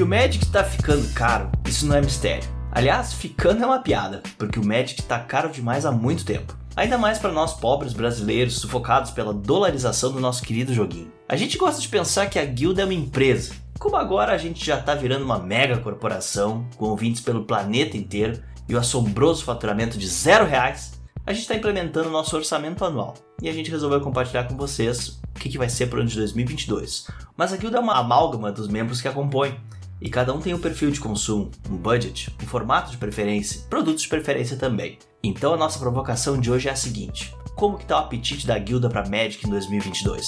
Que o Magic tá ficando caro, isso não é mistério. Aliás, ficando é uma piada, porque o Magic tá caro demais há muito tempo. Ainda mais para nós pobres brasileiros sufocados pela dolarização do nosso querido joguinho. A gente gosta de pensar que a guilda é uma empresa. Como agora a gente já tá virando uma mega corporação, com ouvintes pelo planeta inteiro e o assombroso faturamento de zero reais, a gente está implementando o nosso orçamento anual. E a gente resolveu compartilhar com vocês o que, que vai ser para o ano de 2022. Mas a guilda é uma amálgama dos membros que a compõem. E cada um tem um perfil de consumo, um budget, um formato de preferência, produtos de preferência também. Então a nossa provocação de hoje é a seguinte: como que tá o apetite da guilda para Magic em 2022?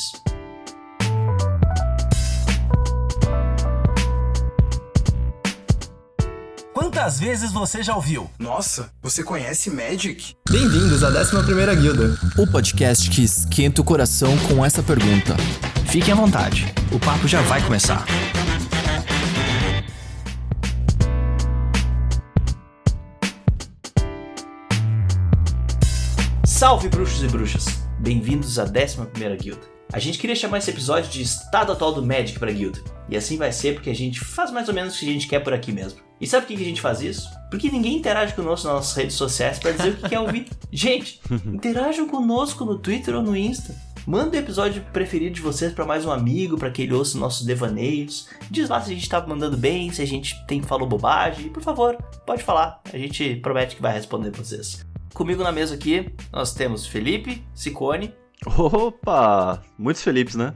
Quantas vezes você já ouviu? Nossa, você conhece Magic? Bem-vindos à 11ª Guilda. O podcast que esquenta o coração com essa pergunta. Fiquem à vontade, o papo já vai começar. Salve bruxos e bruxas! Bem-vindos à 11ª Guilda. A gente queria chamar esse episódio de Estado Atual do Magic pra Guilda. E assim vai ser porque a gente faz mais ou menos o que a gente quer por aqui mesmo. E sabe por que a gente faz isso? Porque ninguém interage conosco nas nossas redes sociais para dizer o que quer ouvir. Gente, interajam conosco no Twitter ou no Insta. Manda o episódio preferido de vocês para mais um amigo, para que ele ouça nossos devaneios. Diz lá se a gente tá mandando bem, se a gente tem falou bobagem. Por favor, pode falar. A gente promete que vai responder vocês. Comigo na mesa aqui, nós temos Felipe, Sicone. Opa! Muitos Felipes, né?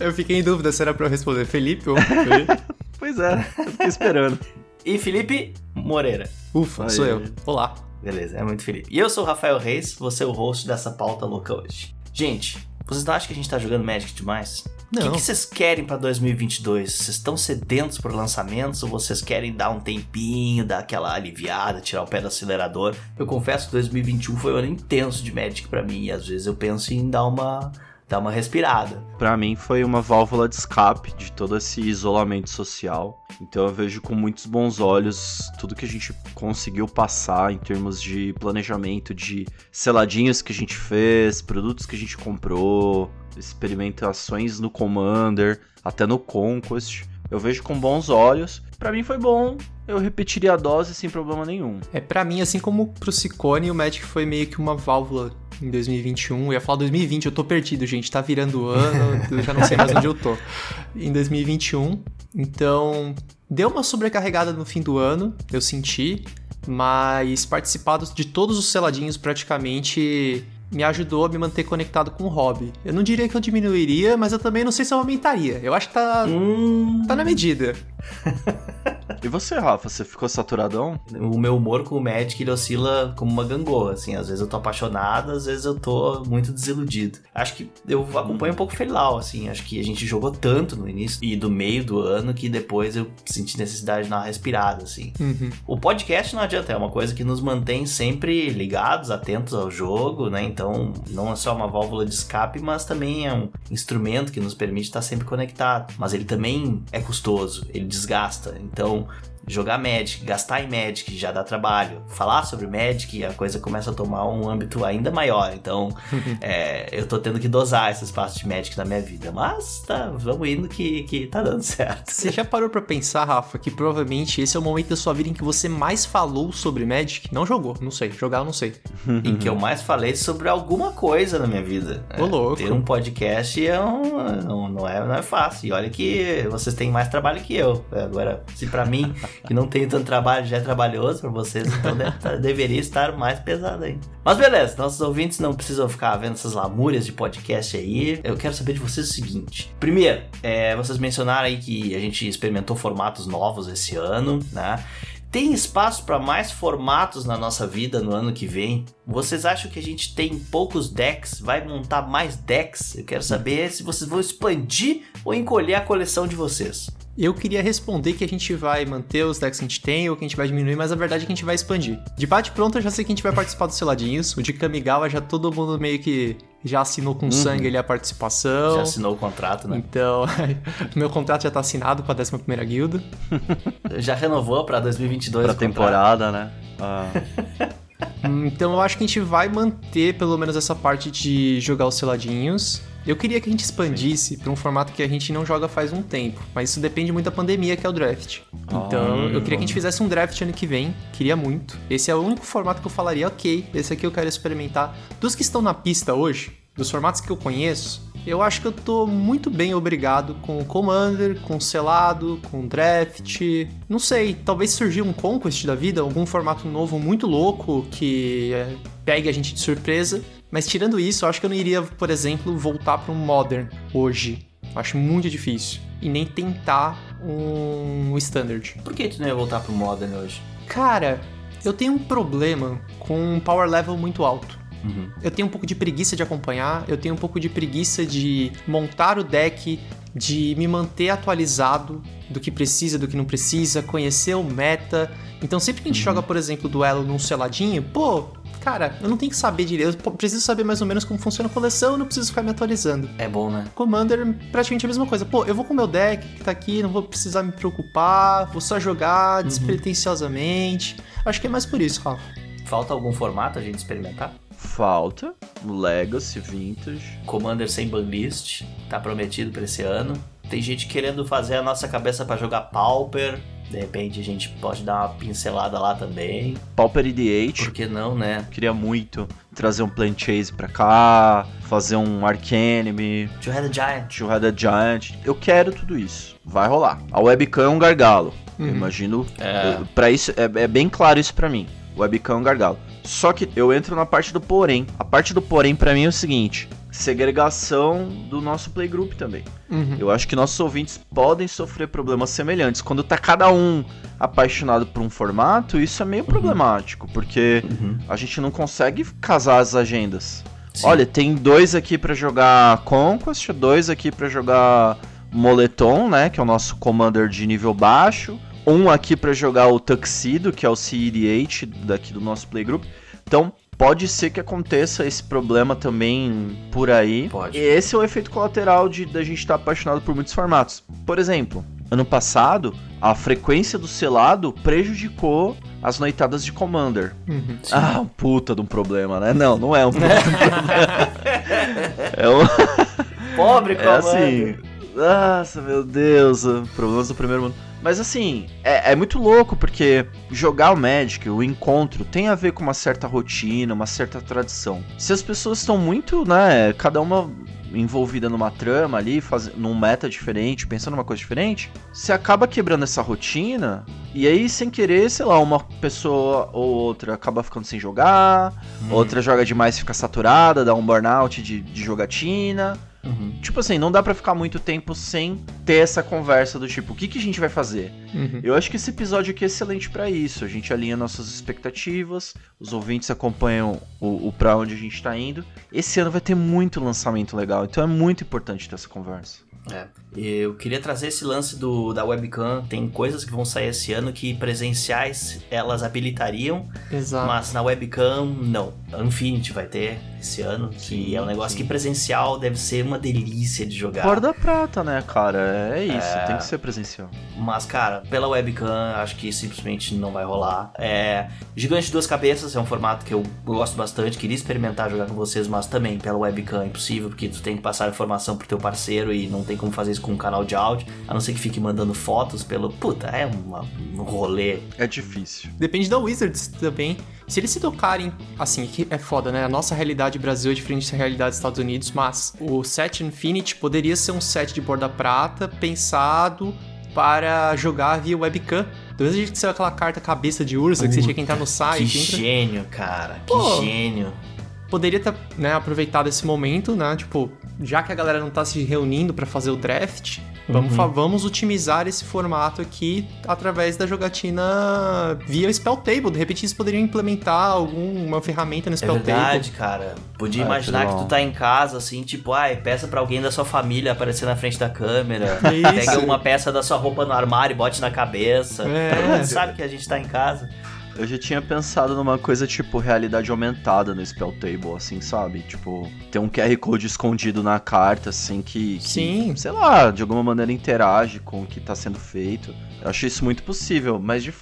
Eu fiquei em dúvida se era pra eu responder Felipe ou Felipe. pois é, eu fiquei esperando. E Felipe Moreira. Ufa, Aí. sou eu. Olá. Beleza, é muito Felipe. E eu sou o Rafael Reis, você é o host dessa pauta louca hoje. Gente, vocês não acham que a gente tá jogando Magic demais? Não. O que, vocês querem para 2022? Vocês estão sedentos por lançamentos ou vocês querem dar um tempinho, dar aquela aliviada, tirar o pé do acelerador? Eu confesso que 2021 foi um ano intenso de Magic para mim e às vezes eu penso em dar uma dar uma respirada. Para mim foi uma válvula de escape de todo esse isolamento social. Então eu vejo com muitos bons olhos tudo que a gente conseguiu passar em termos de planejamento, de seladinhos que a gente fez, produtos que a gente comprou, experimentações no Commander, até no Conquest. Eu vejo com bons olhos. Para mim foi bom. Eu repetiria a dose sem problema nenhum. É, para mim, assim como pro Ciccone, o Magic foi meio que uma válvula em 2021. Eu ia falar 2020, eu tô perdido, gente. Tá virando o ano, eu já não sei mais onde eu tô. Em 2021. Então, deu uma sobrecarregada no fim do ano, eu senti. Mas participado de todos os seladinhos praticamente me ajudou a me manter conectado com o hobby. Eu não diria que eu diminuiria, mas eu também não sei se eu aumentaria. Eu acho que tá, hum... tá na medida. e você, Rafa, você ficou saturadão? O meu humor com o Magic ele oscila como uma gangorra, assim. Às vezes eu tô apaixonado, às vezes eu tô muito desiludido. Acho que eu acompanho um pouco Felial, assim. Acho que a gente jogou tanto no início e do meio do ano que depois eu senti necessidade de dar uma respirada, assim. Uhum. O podcast não adianta, é uma coisa que nos mantém sempre ligados, atentos ao jogo, né? Então, não é só uma válvula de escape, mas também é um instrumento que nos permite estar sempre conectado. Mas ele também é custoso, ele desgasta. Então, jogar Magic, gastar em Magic já dá trabalho. Falar sobre Magic, a coisa começa a tomar um âmbito ainda maior. Então, é, eu tô tendo que dosar esse espaço de Magic na minha vida. Mas tá, vamos indo que, que tá dando certo. Você já parou para pensar, Rafa, que provavelmente esse é o momento da sua vida em que você mais falou sobre Magic? Não jogou, não sei. Jogar eu não sei. em que eu mais falei sobre alguma coisa na minha vida. Ô, é, louco. Ter um podcast é um, não, não, é, não é fácil. E olha que vocês têm mais trabalho que eu. Agora, se para mim que não tenho tanto trabalho, já é trabalhoso para vocês, então tá, deveria estar mais pesado ainda. Mas beleza, nossos ouvintes não precisam ficar vendo essas lamúrias de podcast aí. Eu quero saber de vocês o seguinte: primeiro, é, vocês mencionaram aí que a gente experimentou formatos novos esse ano, né? Tem espaço para mais formatos na nossa vida no ano que vem? Vocês acham que a gente tem poucos decks? Vai montar mais decks? Eu quero saber se vocês vão expandir ou encolher a coleção de vocês. Eu queria responder que a gente vai manter os decks que a gente tem ou que a gente vai diminuir, mas a verdade é que a gente vai expandir. De bate pronto, eu já sei que a gente vai participar dos seladinhos. O de Kamigawa já todo mundo meio que já assinou com uhum. sangue ali a participação. Já assinou o contrato, né? Então, meu contrato já tá assinado com a 11 guilda. já renovou pra 2022 Pra temporada, né? Ah. então eu acho que a gente vai manter pelo menos essa parte de jogar os seladinhos. Eu queria que a gente expandisse para um formato que a gente não joga faz um tempo, mas isso depende muito da pandemia, que é o draft. Então, Ah. eu queria que a gente fizesse um draft ano que vem, queria muito. Esse é o único formato que eu falaria, ok, esse aqui eu quero experimentar. Dos que estão na pista hoje, dos formatos que eu conheço, eu acho que eu tô muito bem obrigado com o Commander, com o Selado, com o Draft. Não sei, talvez surgir um Conquest da vida, algum formato novo muito louco que é, pegue a gente de surpresa. Mas tirando isso, eu acho que eu não iria, por exemplo, voltar para um Modern hoje. Eu acho muito difícil. E nem tentar um Standard. Por que tu não ia voltar pro Modern hoje? Cara, eu tenho um problema com um power level muito alto. Uhum. Eu tenho um pouco de preguiça de acompanhar, eu tenho um pouco de preguiça de montar o deck, de me manter atualizado do que precisa, do que não precisa, conhecer o meta. Então sempre que a gente joga, por exemplo, duelo num seladinho, pô, cara, eu não tenho que saber direito, eu preciso saber mais ou menos como funciona a coleção, eu não preciso ficar me atualizando. É bom, né? Commander, praticamente a mesma coisa. Pô, eu vou com o meu deck que tá aqui, não vou precisar me preocupar, vou só jogar despretensiosamente. Acho que é mais por isso, Rafa. Falta algum formato a gente experimentar? Falta Legacy Vintage. Commander sem banlist, tá prometido pra esse ano. Tem gente querendo fazer a nossa cabeça pra jogar Pauper. De repente a gente pode dar uma pincelada lá também. Pauper EDH. Por que não, né? Queria muito trazer um Plant Chase pra cá, fazer um Arcanime, Two Headed Giant. Two Headed Giant. Eu quero tudo isso. Vai rolar. A webcam é um gargalo. Eu Uhum. imagino. É. eu- Pra isso, é, é bem claro isso pra mim. Webcam é um gargalo. Só que eu entro na parte do porém. A parte do porém pra mim é o seguinte: segregação do nosso playgroup também. Uhum. Eu acho que nossos ouvintes podem sofrer problemas semelhantes. Quando tá cada um apaixonado por um formato, isso é meio problemático, porque Uhum. a gente não consegue casar as agendas. Sim. Olha, tem dois aqui pra jogar Conquest, dois aqui pra jogar Moletom, né, que é o nosso commander de nível baixo, um aqui pra jogar o Tuxedo, que é o CED8 daqui do nosso playgroup. Então, pode ser que aconteça esse problema também por aí. Pode. E esse é o efeito colateral de da gente estar apaixonado por muitos formatos. Por exemplo, ano passado, a frequência do selado prejudicou as noitadas de Commander. Uhum. Ah, puta de um problema, né? Não, não é um problema. É, um, Pobre é Commander. assim. Nossa, meu Deus, problemas do primeiro mundo. Mas assim, é, é muito louco porque jogar o Magic, o encontro, tem a ver com uma certa rotina, uma certa tradição. Se as pessoas estão muito, né, cada uma envolvida numa trama ali, faz, num meta diferente, pensando numa coisa diferente, você acaba quebrando essa rotina e aí, sem querer, sei lá, uma pessoa ou outra acaba ficando sem jogar, Hum. outra joga demais e fica saturada, dá um burnout de, de jogatina. Uhum. Tipo assim, não dá pra ficar muito tempo sem ter essa conversa do tipo, o que, que a gente vai fazer? Uhum. Eu acho que esse episódio aqui é excelente pra isso. A gente alinha nossas expectativas, os ouvintes acompanham o, o pra onde a gente tá indo. Esse ano vai ter muito lançamento legal, então é muito importante ter essa conversa. É. Eu queria trazer esse lance do, da webcam. Tem coisas que vão sair esse ano que presenciais elas habilitariam, Exato. mas na webcam não. A Infinity vai ter esse ano, que Sim, é um negócio sim. que presencial deve ser uma delícia de jogar. Corda prata, né, cara? É isso, É. tem que ser presencial. Mas, cara, pela webcam, acho que simplesmente não vai rolar. É, Gigante de Duas Cabeças é um formato que eu gosto bastante, queria experimentar jogar com vocês, mas também pela webcam é impossível, porque tu tem que passar a informação pro teu parceiro e não tem como fazer isso com um canal de áudio, a não ser que fique mandando fotos pelo... Puta, é uma- um rolê. É difícil. Depende da Wizards também. Se eles se tocarem, assim, que é foda, né? A nossa realidade Brasil é diferente da realidade dos Estados Unidos, mas o set Infinity poderia ser um set de borda prata pensado para jogar via webcam. Do mesmo jeito que saiu aquela carta cabeça de Ursa, que você tinha que entrar no Que site, entra- gênio, cara, que Pô. gênio. Poderia ter né, aproveitado esse momento, né? Tipo, já que a galera não tá se reunindo pra fazer o draft, vamos, Uhum. vamos otimizar esse formato aqui através da jogatina via Spell Table. De repente eles poderiam implementar alguma ferramenta no É Spell verdade, cara. Podia Ah, imaginar que que tu tá em casa, assim, tipo, ai, peça pra alguém da sua família aparecer na frente da câmera. Isso. Pega uma peça da sua roupa no armário e bote na cabeça. É. Todo mundo sabe que a gente tá em casa. Eu já tinha pensado numa coisa tipo realidade aumentada no Spell Table, assim, sabe? Tipo, ter um QR Code escondido na carta, assim, que, que, Sim. sei lá, de alguma maneira interage com o que tá sendo feito. Eu acho isso muito possível, mas de...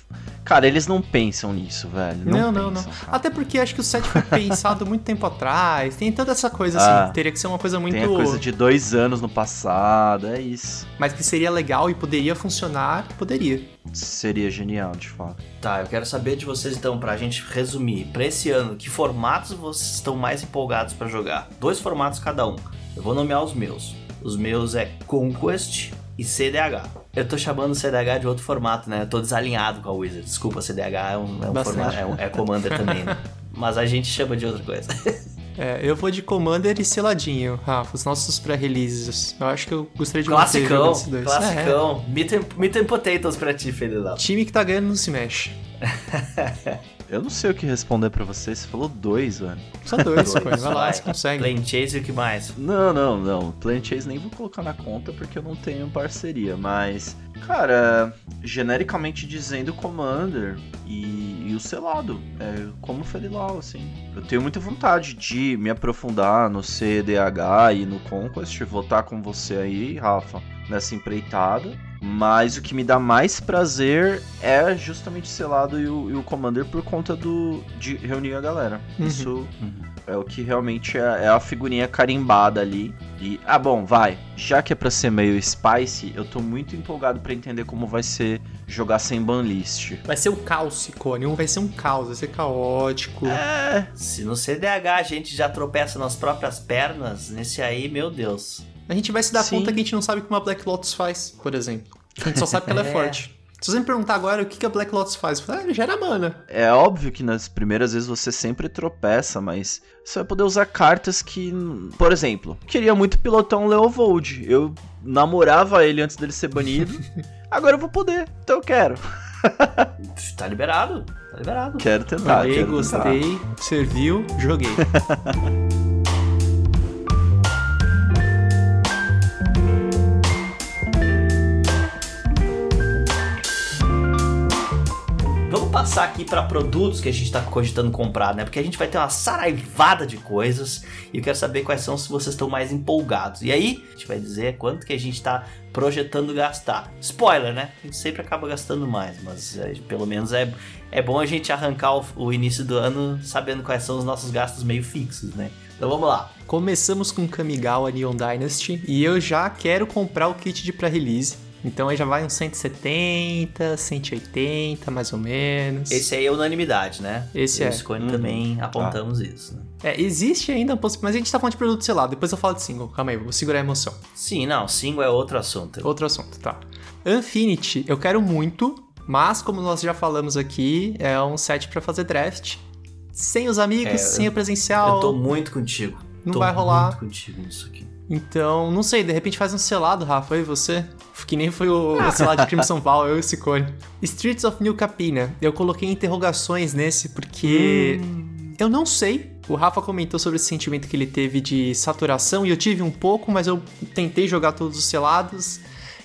Cara, eles não pensam nisso, velho. Não, Não, não, não. pensam, cara. Até porque acho que o set foi pensado muito tempo atrás. Tem toda essa coisa Ah, assim. Teria que ser uma coisa muito. Tem a coisa de dois anos no passado, é isso. Mas que seria legal e poderia funcionar, poderia. Seria genial, de fato. Tá, eu quero saber de vocês então, pra gente resumir, pra esse ano, que formatos vocês estão mais empolgados pra jogar? Dois formatos cada um. Eu vou nomear os meus. Os meus é Conquest e CDH. Eu tô chamando o CDH de outro formato, né? Eu tô desalinhado com a Wizard. Desculpa, CDH é um, é um formato, é, um- é Commander também, né? Mas a gente chama de outra coisa. É, eu vou de Commander e seladinho, Rafa, os nossos pré-releases. Eu acho que eu gostaria de Classicão, esses dois. classicão. Meat, and, meat and potatoes pra ti. É, time que tá ganhando não se mexe. Eu não sei o que responder pra você, você falou dois, velho. Só dois. Dois, Vai lá, vai. você consegue. Plane Chase e o que mais? Não, não, não. Plant Chase nem vou colocar na conta porque eu não tenho parceria, mas. Cara, genericamente dizendo Commander e, e o selado. É como Felilau, assim. Eu tenho muita vontade de me aprofundar no CDH e no Conquest, votar com você aí, Rafa, nessa empreitada. Mas o que me dá mais prazer é justamente selado e o, e o Commander por conta do de reunir a galera. Uhum. Isso é o que realmente é, é a figurinha carimbada ali. E, ah, bom, vai. Já que é pra ser meio spicy, eu tô muito empolgado pra entender como vai ser jogar sem banlist. Vai ser o caos, Cicone. Um vai ser um caos, vai ser caótico. É, Se no CDH a gente já tropeça nas próprias pernas, nesse aí, meu Deus. A gente vai se dar Sim. conta que a gente não sabe o que uma Black Lotus faz, por exemplo. A gente só sabe que ela é, É. forte. Se você me perguntar agora o que que a Black Lotus faz, eu falo, ah, gera mana. é óbvio que nas primeiras vezes você sempre tropeça, mas você vai poder usar cartas que, por exemplo, queria muito pilotar um Leovold. Eu namorava ele antes dele ser banido. Agora eu vou poder, então eu quero. Tá liberado, tá liberado. Quero tentar. Falei, quero tentar. gostei, serviu, joguei. passar aqui pra produtos que a gente tá cogitando comprar, né? Porque a gente vai ter uma saraivada de coisas e eu quero saber quais são se vocês estão mais empolgados. E aí, a gente vai dizer quanto que a gente tá projetando gastar. Spoiler, né? A gente sempre acaba gastando mais, mas é, pelo menos é, é bom a gente arrancar o, o início do ano sabendo quais são os nossos gastos meio fixos, né? Então vamos lá. Começamos com Kamigawa Neon Dynasty e eu já quero comprar o kit de pré-release. Então aí já vai uns 170, 180, mais ou menos. Esse aí é unanimidade, né? Esse Eu é. o Uhum. também apontamos isso. Né? É, existe ainda a possibilidade, mas a gente tá falando de produto selado, depois eu falo de single. Calma aí, vou segurar a emoção. Sim, não, single é outro assunto. Outro assunto, tá. Infinity, eu quero muito, mas como nós já falamos aqui, é um set pra fazer draft. Sem os amigos, É, sem o presencial. Eu tô muito contigo. Não Tô vai rolar. muito contigo nisso aqui. Então, não sei, de repente faz um selado, Rafa, eu e você. Que nem foi o, o selado de Crimson Val, eu e o Ciccone. Streets of New Capina. Eu coloquei interrogações nesse porque eu não sei. O Rafa comentou sobre esse sentimento que ele teve de saturação e eu tive um pouco, mas eu tentei jogar todos os selados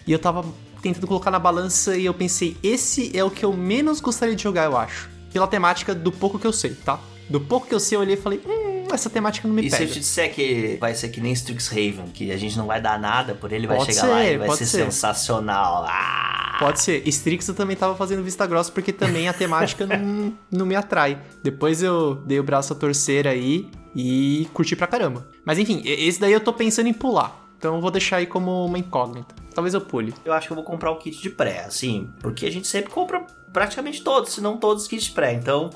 e eu tava tentando colocar na balança e eu pensei, esse é o que eu menos gostaria de jogar, eu acho. Pela temática do pouco que eu sei, tá? Do pouco que eu sei, eu olhei e falei, hum, essa temática não me E se pega. eu te disser que vai ser que nem Strixhaven, que a gente não vai dar nada por ele, vai Pode chegar lá ser, e vai ser, ser. sensacional. Ah! Pode ser. Strix eu também tava fazendo vista grossa porque também a temática não, não me atrai. Depois eu dei o braço a torcer aí e curti pra caramba. Mas enfim, e- esse daí eu tô pensando em pular. Então eu vou deixar aí como uma incógnita. Talvez eu pule. Eu acho que eu vou comprar o kit de pré, assim, porque a gente sempre compra praticamente todos, se não todos os kits de pré. Então,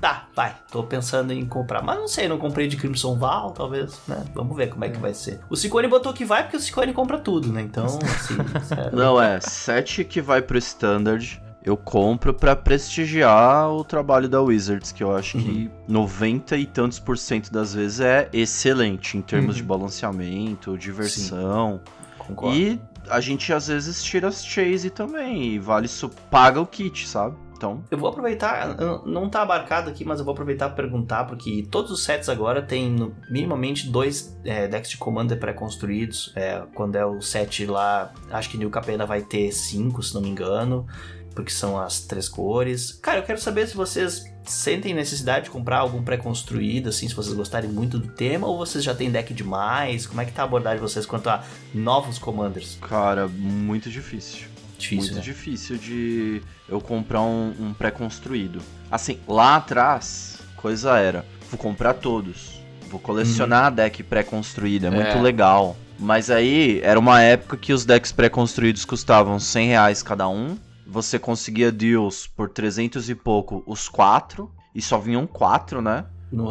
tá, vai. Tô pensando em comprar. Mas não sei, não comprei de Crimson Val, talvez, né? Vamos ver como é que vai ser. O Ciccone botou que vai porque o Ciccone compra tudo, né? Então, assim, sério. Não, é, set que vai pro Standard, eu compro pra prestigiar o trabalho da Wizards, que eu acho que 90 e tantos por cento das vezes é excelente em termos Uhum. de balanceamento, diversão. Concordo. E a gente às vezes tira as chase também, e vale isso, paga o kit, sabe? Então, Eu vou aproveitar, não tá abarcado aqui, mas eu vou aproveitar para perguntar, porque todos os sets agora no- minimamente dois é, decks de Commander pré-construídos. É, quando é o set lá, acho que New Capena vai ter cinco, se não me engano, porque são as três cores. Cara, eu quero saber se vocês sentem necessidade de comprar algum pré-construído, assim, se vocês gostarem muito do tema, ou vocês já têm deck demais? Como é que tá a abordagem de vocês quanto a novos Commanders? cara, muito difícil. Difícil, muito né? difícil de eu comprar um, um pré-construído. Assim, lá atrás, coisa era, vou comprar todos. Vou colecionar deck pré-construído, é muito É. legal. Mas aí, era uma época que os decks pré-construídos custavam 100 reais cada um. Você conseguia deals por 300 e pouco os quatro. E só vinham quatro, né?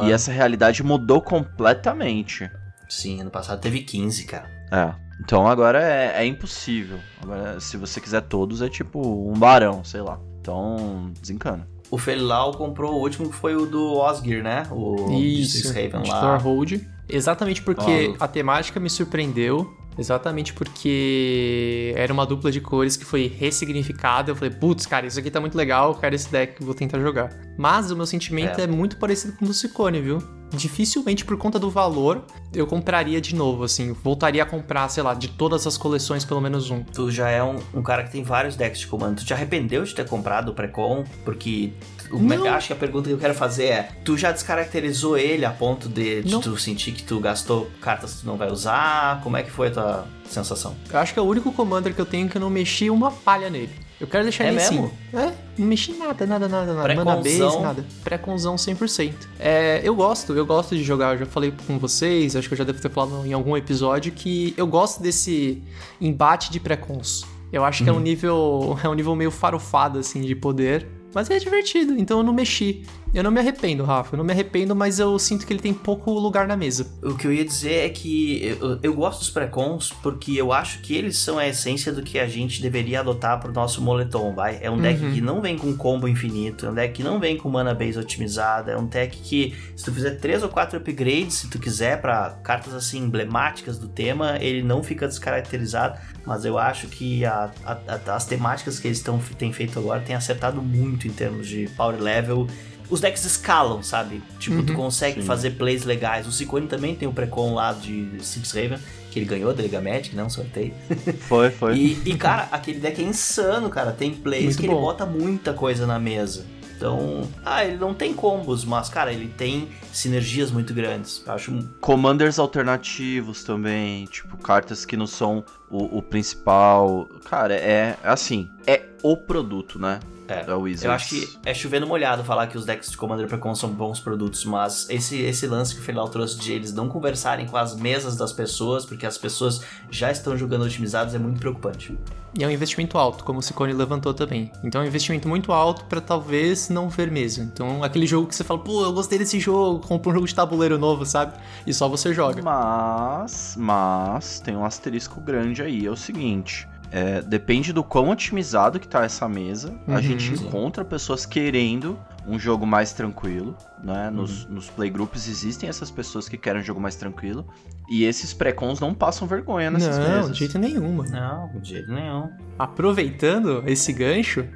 E essa realidade mudou completamente. Sim, ano passado teve 15, cara. É. Então agora é, é impossível. Agora, se você quiser todos, é tipo um barão, sei lá. Então, desencana. O Felilau comprou o último que foi o do Osgir, né? O Isso, de lá. Thorhold. Exatamente porque Ó. a temática me surpreendeu. Exatamente porque era uma dupla de cores que foi ressignificada. Eu falei, putz, cara, isso aqui tá muito legal, eu quero esse deck, vou tentar jogar. Mas o meu sentimento É. é, muito parecido com o do Ciccone, viu? Dificilmente, por conta do valor, eu compraria de novo, assim. Voltaria a comprar, sei lá, de todas as coleções, pelo menos um. Tu já é um, um cara que tem vários decks de comando. Tu te arrependeu de ter comprado o Precon? Porque o Não. me- acho que a pergunta que eu quero fazer é: tu já descaracterizou ele a ponto de, de Não. tu sentir que tu gastou cartas que tu não vai usar? Como é que foi a tua sensação? Eu acho que é o único commander que eu tenho que eu não mexi uma palha nele. Eu quero deixar É ele mesmo? assim. É, não mexi nada, nada, nada, nada. Mana base, nada. Pré-conzão 100%. É, eu gosto, eu gosto de jogar. Eu já falei com vocês, acho que eu já devo ter falado em algum episódio que eu gosto desse embate de pré-cons. Eu acho que é um nível é um nível meio farofado assim de poder, mas é divertido, então eu não mexi. Eu não me arrependo, Rafa, eu não me arrependo, mas eu sinto que ele tem pouco lugar na mesa. O que eu ia dizer é que eu, eu gosto dos precons porque eu acho que eles são a essência do que a gente deveria adotar pro nosso moletom, vai? É um deck Uhum. que não vem com combo infinito, é um deck que não vem com mana base otimizada, é um deck que se tu fizer três ou quatro upgrades, se tu quiser pra cartas assim emblemáticas do tema, ele não fica descaracterizado, mas eu acho que a- a- a- as temáticas que eles tão, têm feito agora têm acertado muito em termos de power level. Os decks escalam, sabe? Tipo, tu Uhum. consegue Sim. fazer plays legais. O Ciccone também tem o Precon lá de Six Raven, que ele ganhou da Liga Magic, né? Um sorteio. Foi, foi. E, e, cara, aquele deck é insano, cara. Tem plays Muito que bom. ele bota muita coisa na mesa. Então, ah, ele não tem combos, mas, cara, ele tem sinergias muito grandes. Eu acho um Commanders alternativos também, tipo, cartas que não são o, o principal. Cara, é é assim, é o produto, né? É, Da Wizards. Eu acho que é chovendo molhado falar que os decks de Commander Precon são bons produtos, mas esse, esse lance que o Feral trouxe de eles não conversarem com as mesas das pessoas, porque as pessoas já estão jogando otimizados, é muito preocupante. E é um investimento alto, como o Ciccone levantou também. Então é um investimento muito alto pra talvez não ver mesmo. Então aquele jogo que você fala, pô, eu gostei desse jogo, compra um jogo de tabuleiro novo, sabe? E só você joga. Mas, mas, tem um asterisco grande aí. É o seguinte. É, depende do quão otimizado que tá essa mesa. A Uhum. gente Sim. encontra pessoas querendo um jogo mais tranquilo, né? Nos, nos playgroups existem essas pessoas que querem um jogo mais tranquilo. E esses pré-cons não passam vergonha nessas não, mesas. de jeito nenhum, mano. Não, de jeito nenhum. Aproveitando esse gancho,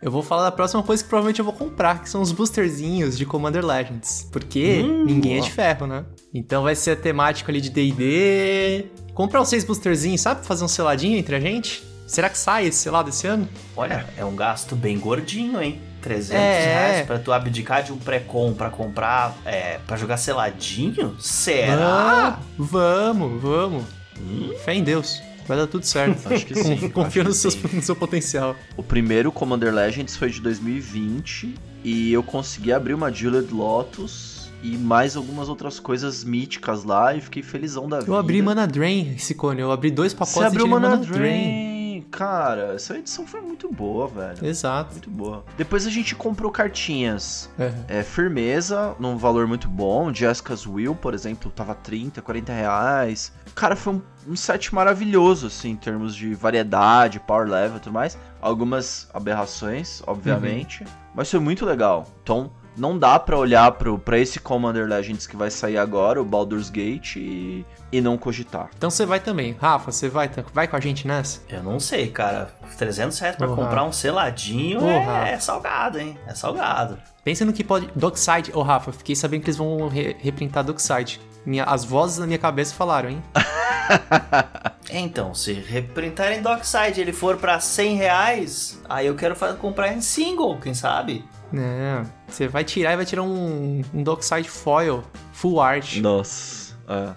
eu vou falar da próxima coisa que provavelmente eu vou comprar, que são os boosterzinhos de Commander Legends. Porque Hum, ninguém é ó. de ferro, né? Então vai ser a temática ali de D&D. Comprar os seis boosterzinhos, sabe? Fazer um seladinho entre a gente. Será que sai esse selado esse ano? Olha, é um gasto bem gordinho, hein? 300 É. reais pra tu abdicar de um pré-com pra comprar, é, pra jogar seladinho? Será? Ah, vamos, vamos. Hum? Fé em Deus. Vai dar tudo certo. Acho que sim. Confia no, seus- no seu potencial. O primeiro Commander Legends foi de 2020 e eu consegui abrir uma Jeweled Lotus e mais algumas outras coisas míticas lá e fiquei felizão da vida. Eu abri Mana Drain, esse cone. Eu abri dois pacotes Você abriu de Mana Mana Drain. Cara, essa edição foi muito boa, velho. Exato. Muito boa. Depois a gente comprou cartinhas. É. É, firmeza, num valor muito bom. Jessica's Will, por exemplo, tava 30, 40 reais. Cara, foi um, um set maravilhoso, assim, em termos de variedade, power level e tudo mais. Algumas aberrações, obviamente. Mas foi muito legal. Então, não dá pra olhar pro, pra esse Commander Legends que vai sair agora, o Baldur's Gate, e, e não cogitar. Então você vai também. Rafa, você vai, vai com a gente nessa? Eu não sei, cara. 300 reais pra Porra. comprar um seladinho Porra. é, é salgado, hein? É salgado. Pensa no que pode. Dockside. Ô, Rafa, fiquei sabendo que eles vão re- reprintar Dockside. Minha, as vozes na minha cabeça falaram, hein? Então, se reprintarem Dockside e ele for pra 100 reais, aí eu quero comprar em single, quem sabe? Não. Você vai tirar e vai tirar um, um Dockside Foil Full Art. Nossa. É.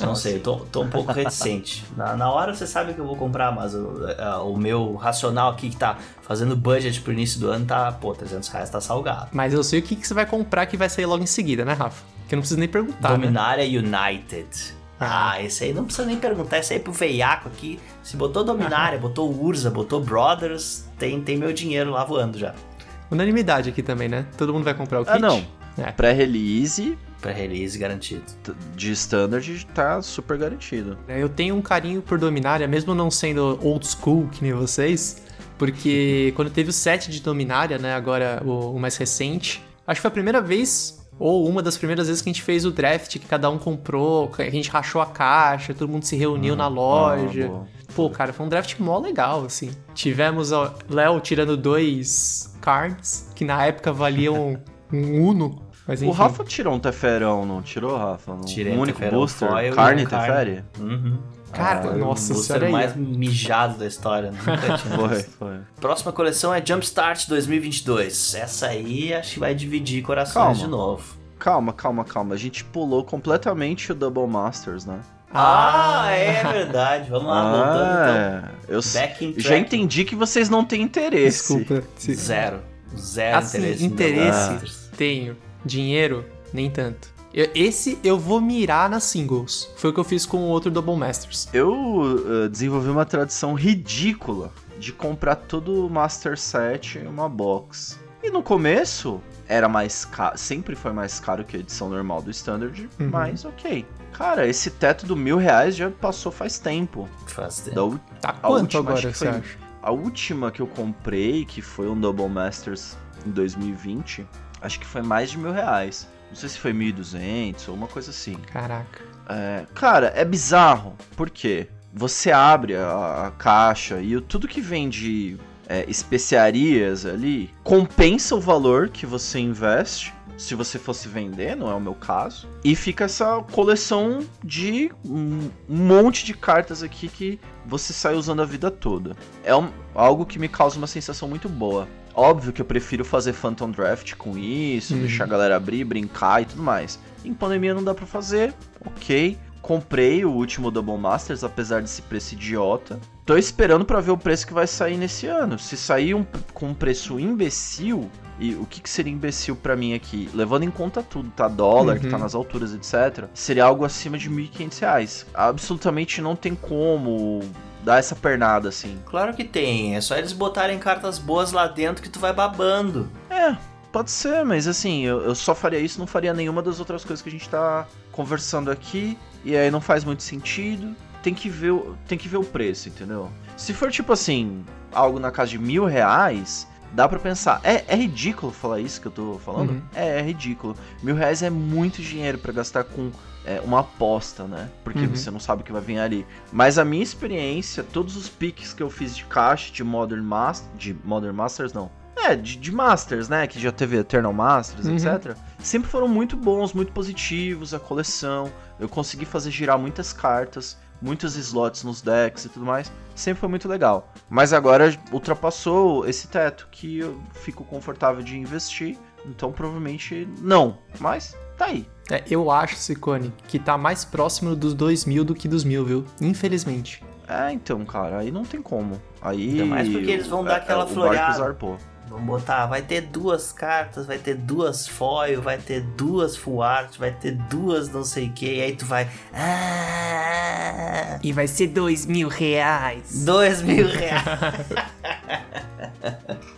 Não sei, eu tô, tô um pouco reticente. Na, na hora você sabe que eu vou comprar, mas o, a- o meu racional aqui que tá fazendo budget pro início do ano tá, pô, 300 reais tá salgado. Mas eu sei o que, que você vai comprar que vai sair logo em seguida, né, Rafa? Que eu não preciso nem perguntar, né? Dominária United. Ah, esse aí não precisa nem perguntar, esse aí pro veiaco aqui. Se botou Dominária, botou Urza, botou Brothers, tem, tem meu dinheiro lá voando já. Unanimidade aqui também, né? Todo mundo vai comprar o kit? Ah, não. É. Pré-release Pra release garantido. de standard tá super garantido. É, Eu tenho um carinho por Dominária, mesmo não sendo old school que nem vocês, porque quando teve o set de Dominária, né, agora o, o mais recente, acho que foi a primeira vez, ou uma das primeiras vezes que a gente fez o draft, que cada um comprou, que a gente rachou a caixa, todo mundo se reuniu na loja. Ah, boa. Pô, cara, foi um draft mó legal, assim. Tivemos o Léo tirando dois cards, que na época valiam um Uno, mas enfim. O Rafa tirou um Teferão, não tirou, Rafa? Um Tirei único Teferão booster? foil e carne um carne. Teferi? Uhum. Cara, Ah, nossa o booster mais aí. mijado da história. né? Nunca tinha Foi, visto. foi. Próxima coleção é Jumpstart 2022. Essa aí acho que vai dividir corações Calma. de novo. Calma, calma, calma. A gente pulou completamente o Double Masters, né? Ah, é verdade. Vamos lá, voltando então. Ah, eu s- Back in já entendi que vocês não têm interesse. Desculpa. se- Zero. Zero Assim, interesse. interesse. Tenho. Dinheiro, nem tanto. Eu- esse eu vou mirar nas singles. Foi o que eu fiz com o outro Double Masters. Eu eh, desenvolvi uma tradição ridícula de comprar todo o Master Set em uma box. E no começo era mais caro, sempre foi mais caro que a edição normal do Standard, Uhum. mas ok. Cara, esse teto do mil reais já passou faz tempo. Faz tempo. Da Tá A quanto última, agora, você foi- acha? A última que eu comprei, que foi um Double Masters em 2020, acho que foi mais de mil reais. Não sei se foi 1.200 ou uma coisa assim. Caraca. É, cara, é bizarro. Por quê? Você abre a, a caixa e o- tudo que vem de é, especiarias ali compensa o valor que você investe. Se você fosse vender, não é o meu caso. E fica essa coleção de um monte de cartas aqui que você sai usando a vida toda. É um- algo que me causa uma sensação muito boa. Óbvio que eu prefiro fazer Phantom Draft com isso, Uhum. deixar a galera abrir, brincar e tudo mais. Em pandemia não dá pra fazer, ok. Comprei o último Double Masters, apesar desse preço idiota. Tô esperando pra ver o preço que vai sair nesse ano. Se sair um, com um preço imbecil, e o que, que seria imbecil pra mim aqui? Levando em conta tudo, tá? Dólar, que Uhum. tá nas alturas, etc. Seria algo acima de 1.500 reais. Absolutamente não tem como dar essa pernada assim. Claro que tem. É só eles botarem cartas boas lá dentro que tu vai babando. É, pode ser, mas assim, eu, eu só faria isso, não faria nenhuma das outras coisas que a gente tá conversando aqui, e aí não faz muito sentido. Tem que ver, o- tem que ver o preço, entendeu? Se for tipo assim, algo na casa de mil reais, dá pra pensar. É, é ridículo falar isso que eu tô falando? Uhum. É, é ridículo. Mil reais é muito dinheiro pra gastar com é, uma aposta, né? Porque Uhum. você não sabe o que vai vir ali. Mas a minha experiência, todos os piques que eu fiz de caixa de Modern Masters. De Modern Masters, não. É, de, de Masters, né? Que já teve Eternal Masters, Uhum. etc. Sempre foram muito bons, muito positivos, a coleção. Eu consegui fazer girar muitas cartas, muitos slots nos decks e tudo mais. Sempre foi muito legal. Mas agora ultrapassou esse teto que eu fico confortável de investir. Então provavelmente não. Mas tá aí. É, eu acho, Ciccone, que tá mais próximo dos 2 mil do que dos mil, viu? Infelizmente. É, então, cara, aí não tem como. Aí. Ainda mais porque eles vão dar aquela o floreada. Vamos botar, vai ter duas cartas, vai ter duas foil, vai ter duas full art, vai ter duas não sei o que, e aí tu vai. Ah, E vai ser 2 mil reais. dois mil reais.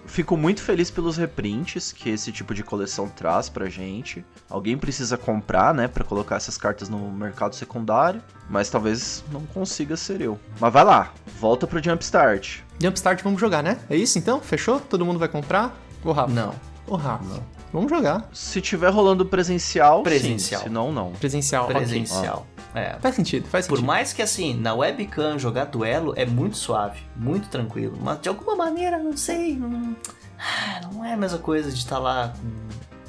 Fico muito feliz pelos reprints que esse tipo de coleção traz pra gente. Alguém precisa comprar, né, Pra colocar essas cartas no mercado secundário, mas talvez não consiga ser eu. Mas vai lá, volta pro Jumpstart. Jumpstart, vamos jogar, né? É isso então? Fechou? Todo mundo vai comprar? Ô, Rafa. Não. Ô, Rafa. Não. Vamos jogar. Se tiver rolando presencial, Presencial. sim, se não, não. Presencial. Presencial. É. Faz sentido, faz Por sentido. mais que assim, na webcam jogar duelo é muito suave, muito tranquilo. Mas de alguma maneira, não sei, não, ah, não é a mesma coisa de estar lá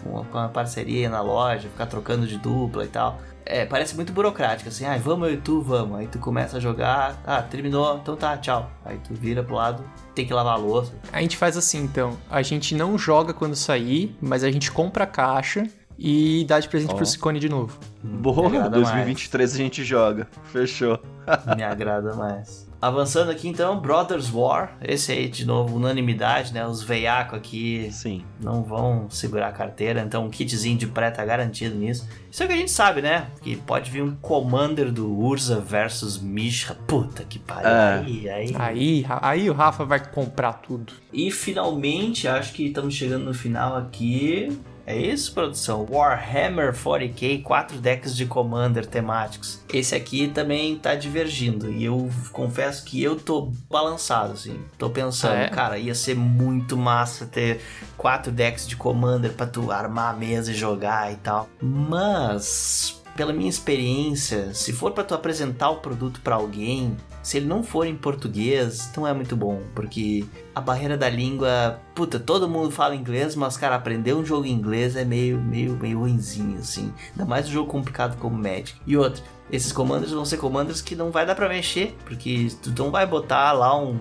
com, com, a, com a parceria na loja, ficar trocando de dupla e tal. É, parece muito burocrático, assim, ah, vamos eu e tu, vamos. Aí tu começa a jogar, ah, terminou, então tá, tchau. Aí tu vira pro lado, tem que lavar a louça. A gente faz assim, então. A gente não joga quando sair, mas a gente compra a caixa e dar de presente Ó. pro Ciccone de novo. Boa, Me agrada 2023 a gente joga. Fechou. Me agrada mais. Avançando aqui então, Brothers War. Esse aí, de novo, unanimidade, né? Os veiacos aqui Sim. não vão segurar a carteira, então um kitzinho de pré tá garantido nisso. Isso é o que a gente sabe, né? Que pode vir um Commander do Urza versus Mishra. Puta que pariu. É. Aí, aí. Aí, aí o Rafa vai comprar tudo. E finalmente, acho que estamos chegando no final aqui. É isso, produção? Warhammer 40k, 4 decks de Commander temáticos. Esse aqui também tá divergindo. E eu confesso que eu tô balançado, assim. Tô pensando, Ah, é? cara, ia ser muito massa ter quatro decks de Commander pra tu armar a mesa e jogar e tal. Mas, pela minha experiência, se for pra tu apresentar o produto pra alguém, se ele não for em português, não é muito bom, porque a barreira da língua, puta, todo mundo fala inglês, mas cara, aprender um jogo em inglês é meio, meio, meio ruinzinho, assim. Ainda mais um jogo complicado como Magic. E outro, esses comandos vão ser comandos que não vai dar pra mexer, porque tu não vai botar lá um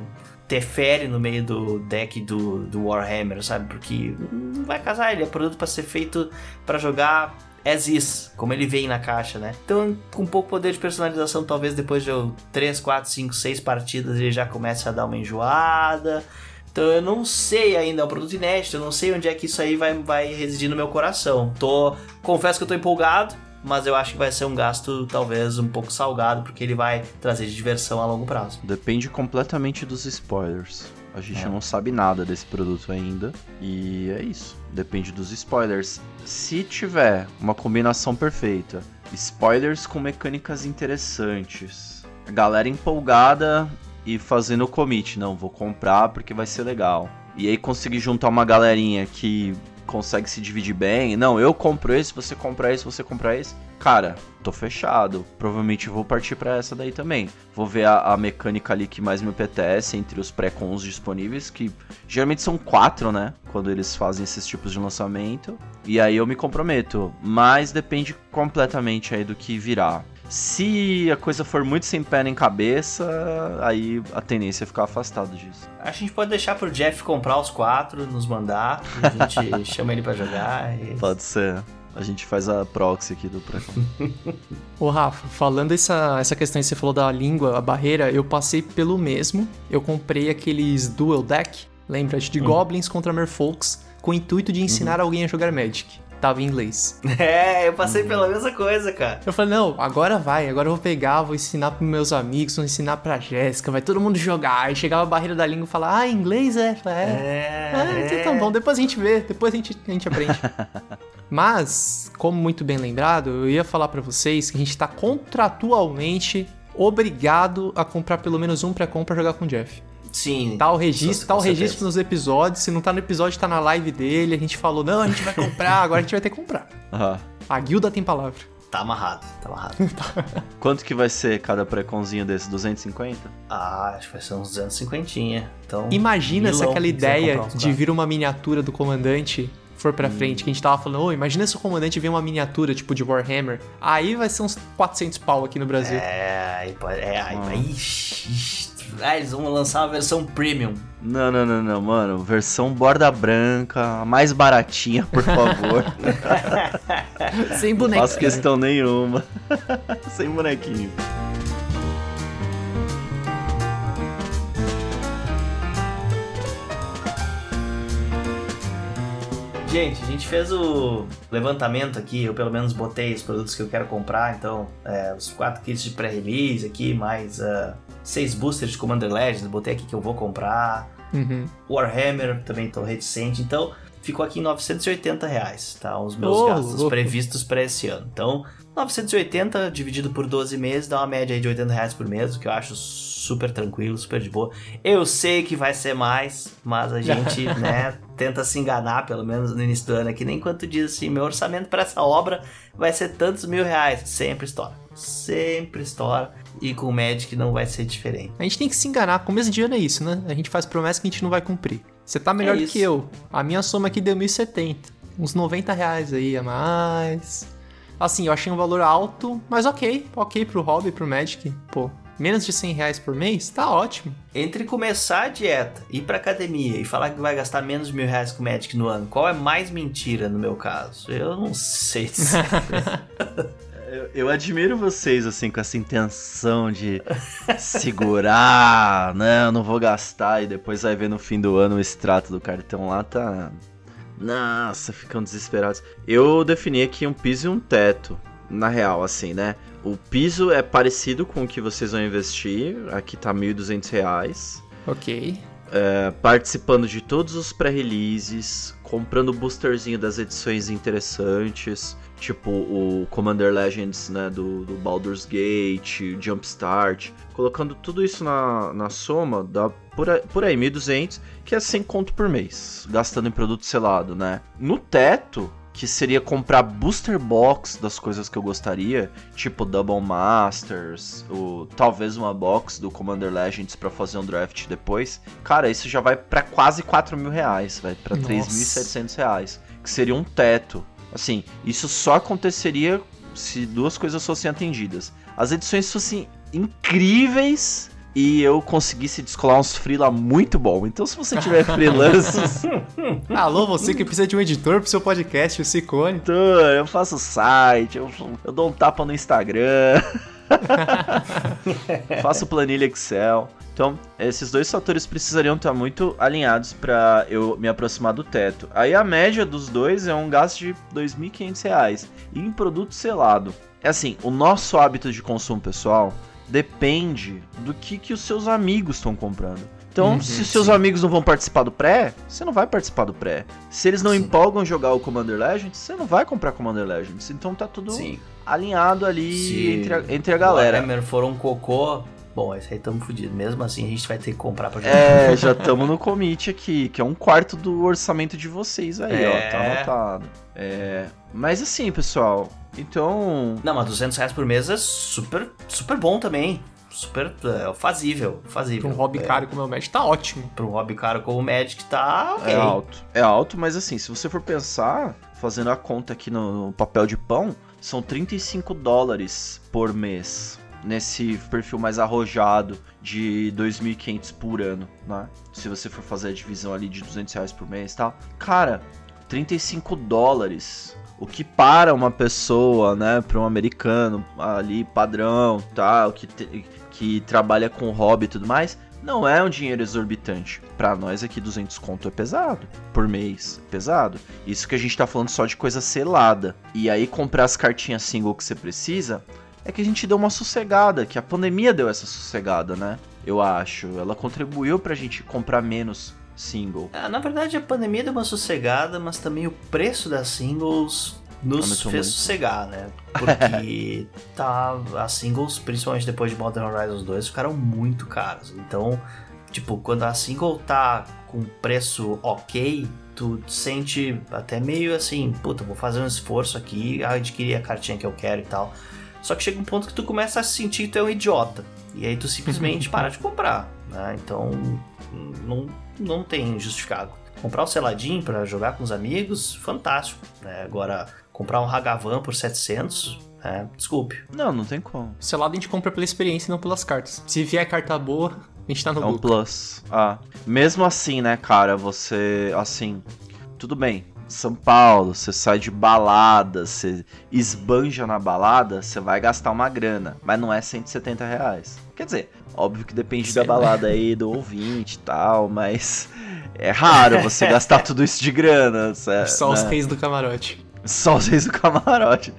Teferi no meio do deck do, do Warhammer, sabe? Porque não vai casar, ele é produto pra ser feito pra jogar as is, como ele vem na caixa, né? Então, com pouco poder de personalização, talvez depois de 3, 4, 5, 6 partidas ele já comece a dar uma enjoada. Então eu não sei ainda, é um produto inédito, eu não sei onde é que isso aí vai, vai residir no meu coração. Tô, confesso que eu tô empolgado, mas eu acho que vai ser um gasto talvez um pouco salgado, porque ele vai trazer diversão a longo prazo. Depende completamente dos spoilers. A gente É. não sabe nada desse produto ainda. E é isso. Depende dos spoilers. Se tiver uma combinação perfeita, spoilers com mecânicas interessantes, a galera empolgada e fazendo o commit, não, vou comprar porque vai ser legal. E aí conseguir juntar uma galerinha que consegue se dividir bem. Não, eu compro esse, você compra esse, você compra esse. Cara, tô fechado. Provavelmente vou partir pra essa daí também. Vou ver a, a mecânica ali que mais me apetece entre os pré-cons disponíveis, que geralmente são quatro, né? Quando eles fazem esses tipos de lançamento. E aí eu me comprometo. Mas depende completamente aí do que virá. Se a coisa for muito sem pé nem cabeça, aí a tendência é ficar afastado disso. A gente pode deixar pro Jeff comprar os quatro, nos mandar, a gente chama ele pra jogar. E... Pode ser. A gente faz a proxy aqui do pré Ô Rafa, falando essa, essa questão que você falou da língua, a barreira, eu passei pelo mesmo. Eu comprei aqueles dual deck, lembra? De Goblins contra Merfolks, com o intuito de ensinar alguém a jogar Magic. Tava em inglês. É, eu passei pela mesma coisa, cara. Eu falei, não, agora vai, agora eu vou pegar, vou ensinar pros meus amigos, vou ensinar pra Jéssica, vai todo mundo jogar. Aí chegava a barreira da língua e falava, ah, inglês é? Falei, é. É, Ah, então tá bom, depois a gente vê, depois a gente, a gente aprende. Mas, como muito bem lembrado, eu ia falar pra vocês que a gente tá contratualmente obrigado a comprar pelo menos um pré-com pra jogar com o Jeff. Sim. Tá o registro, tá o registro nos episódios, se não tá no episódio, tá na live dele, a gente falou, não, a gente vai comprar, agora a gente vai ter que comprar. Ah, A guilda tem palavra. Tá amarrado, tá amarrado. quanto que vai ser cada pré-conzinho desse? 250? ah, acho que vai ser uns 250. Então. Imagina se milão, aquela se ideia de vir uma miniatura do comandante for pra frente, que a gente tava falando, ô, imagina se o comandante vir uma miniatura, tipo, de Warhammer. Aí vai ser uns 400 pau aqui no Brasil. É, aí pode. É, aí Ah. vai. Ixi, ixi. Ah, eles vão lançar uma versão premium. Não, não, não, não, mano. Versão borda branca, mais baratinha, por favor. Sem Não boneco. faço questão nenhuma. Sem bonequinho. Gente, a gente fez o levantamento aqui, eu pelo menos botei os produtos que eu quero comprar, então é, os quatro kits de pré-release aqui, mais ah, seis boosters de Commander Legends, botei aqui que eu vou comprar. Uhum. Warhammer também tô reticente, então ficou aqui em 980 reais, tá? Os meus Ô, gastos previstos para esse ano. Então, 980 dividido por 12 meses dá uma média aí de 80 reais por mês, o que eu acho super tranquilo, super de boa. Eu sei que vai ser mais, mas a gente, né, tenta se enganar, pelo menos no início do ano aqui, nem quanto diz assim, meu orçamento para essa obra vai ser tantos mil reais. Sempre estoura. Sempre estoura. E com o Magic não vai ser diferente. A gente tem que se enganar. Começo de ano é isso, né? A gente faz promessa que a gente não vai cumprir. Você tá melhor É do que eu. A minha soma aqui deu 1.070. Uns 90 reais aí a mais. Assim, eu achei um valor alto, mas ok. Ok pro hobby, pro Magic. Pô, Menos de 100 reais por mês? Tá ótimo. Entre começar a dieta, ir pra academia e falar que vai gastar menos de mil reais com Magic no ano, qual é mais mentira no meu caso? Eu não sei. Eu, eu admiro vocês, assim, com essa intenção de segurar, né? Eu não vou gastar e depois vai ver no fim do ano o extrato do cartão lá, tá. Nossa, ficam desesperados. Eu defini aqui um piso e um teto, na real, assim, né? O piso é parecido com o que vocês vão investir, aqui tá 1.200 reais. Ok. É, participando de todos os pré-releases, comprando o boosterzinho das edições interessantes, tipo o Commander Legends né, do, do Baldur's Gate, Jumpstart, colocando tudo isso na, na soma, dá por aí, por aí 1.200, que é 100 conto por mês, gastando em produto selado, né? No teto, que seria comprar booster box das coisas que eu gostaria, tipo Double Masters, o, talvez uma box do Commander Legends para fazer um draft depois. Cara, isso já vai para quase 4 mil reais, vai para 3.700 reais, que seria um teto. Assim, isso só aconteceria se duas coisas fossem atendidas. As edições fossem incríveis e eu conseguisse descolar uns freela muito bom. Então, se você tiver freelances. Alô, você que precisa de um editor pro seu podcast, o Cicone. Editor, eu faço site, eu, eu dou um tapa no Instagram. faço planilha Excel. Então, esses dois fatores precisariam estar muito alinhados para eu me aproximar do teto. Aí a média dos dois é um gasto de R$ 2.500. E em produto selado. É assim, o nosso hábito de consumo pessoal depende do que, que os seus amigos estão comprando. Então, Uhum, se os seus sim. amigos não vão participar do pré, você não vai participar do pré. Se eles não Sim. empolgam jogar o Commander Legends, você não vai comprar Commander Legends. Então tá tudo Sim. Alinhado ali Se entre a, entre a galera. Warhammer for um cocô, bom, esse aí tamo fudido. Mesmo assim, a gente vai ter que comprar pra jogar. É, já estamos no commit aqui, que é um quarto do orçamento de vocês aí, ó. Tá É. anotado. É, mas assim, pessoal, então. Não, mas 200 reais por mês é super, super bom também. Super é, fazível, fazível. Pra um hobby é, caro como é o Magic, tá ótimo. Pra um hobby caro como o Magic tá ok. É alto. É alto, mas assim, se você for pensar, fazendo a conta aqui no, no papel de pão, são 35 dólares por mês. Nesse perfil mais arrojado de 2.500 por ano, né? Se você for fazer a divisão ali de 200 reais por mês e tal. Cara, 35 dólares. O que para uma pessoa, né, para um americano ali padrão, tal, que, te- que trabalha com hobby e tudo mais, não é um dinheiro exorbitante. Pra nós aqui 200 conto é pesado por mês, é pesado. Isso que a gente tá falando só de coisa selada. E aí comprar as cartinhas single que você precisa, é que a gente deu uma sossegada, que a pandemia deu essa sossegada, né? Eu acho. Ela contribuiu pra gente comprar menos single. Ah, na verdade, a pandemia deu uma sossegada, mas também o preço das singles nos fez sossegar, né? Porque tá, as singles, principalmente depois de Modern Horizons 2, ficaram muito caras. Então, tipo, quando a single tá com preço ok, tu sente até meio assim, puta, vou fazer um esforço aqui, adquirir a cartinha que eu quero e tal. Só que chega um ponto que tu começa a sentir que tu é um idiota. E aí tu simplesmente para de comprar, né? Então, não, não tem justificado. Comprar o seladinho pra jogar com os amigos, fantástico. Né? Agora, comprar um Hagavan por 700, né? desculpe. Não, não tem como. Selado a gente compra pela experiência e não pelas cartas. Se vier carta boa, a gente tá no É um plus. Ah, mesmo assim, né, cara, você, assim, tudo bem. São Paulo, você sai de balada, você esbanja na balada, você vai gastar uma grana, mas não é 170 reais. Quer dizer, óbvio que depende da balada aí, do ouvinte e tal, mas é raro você gastar tudo isso de grana. cê- Só os né? reis do camarote. Só os reis do camarote.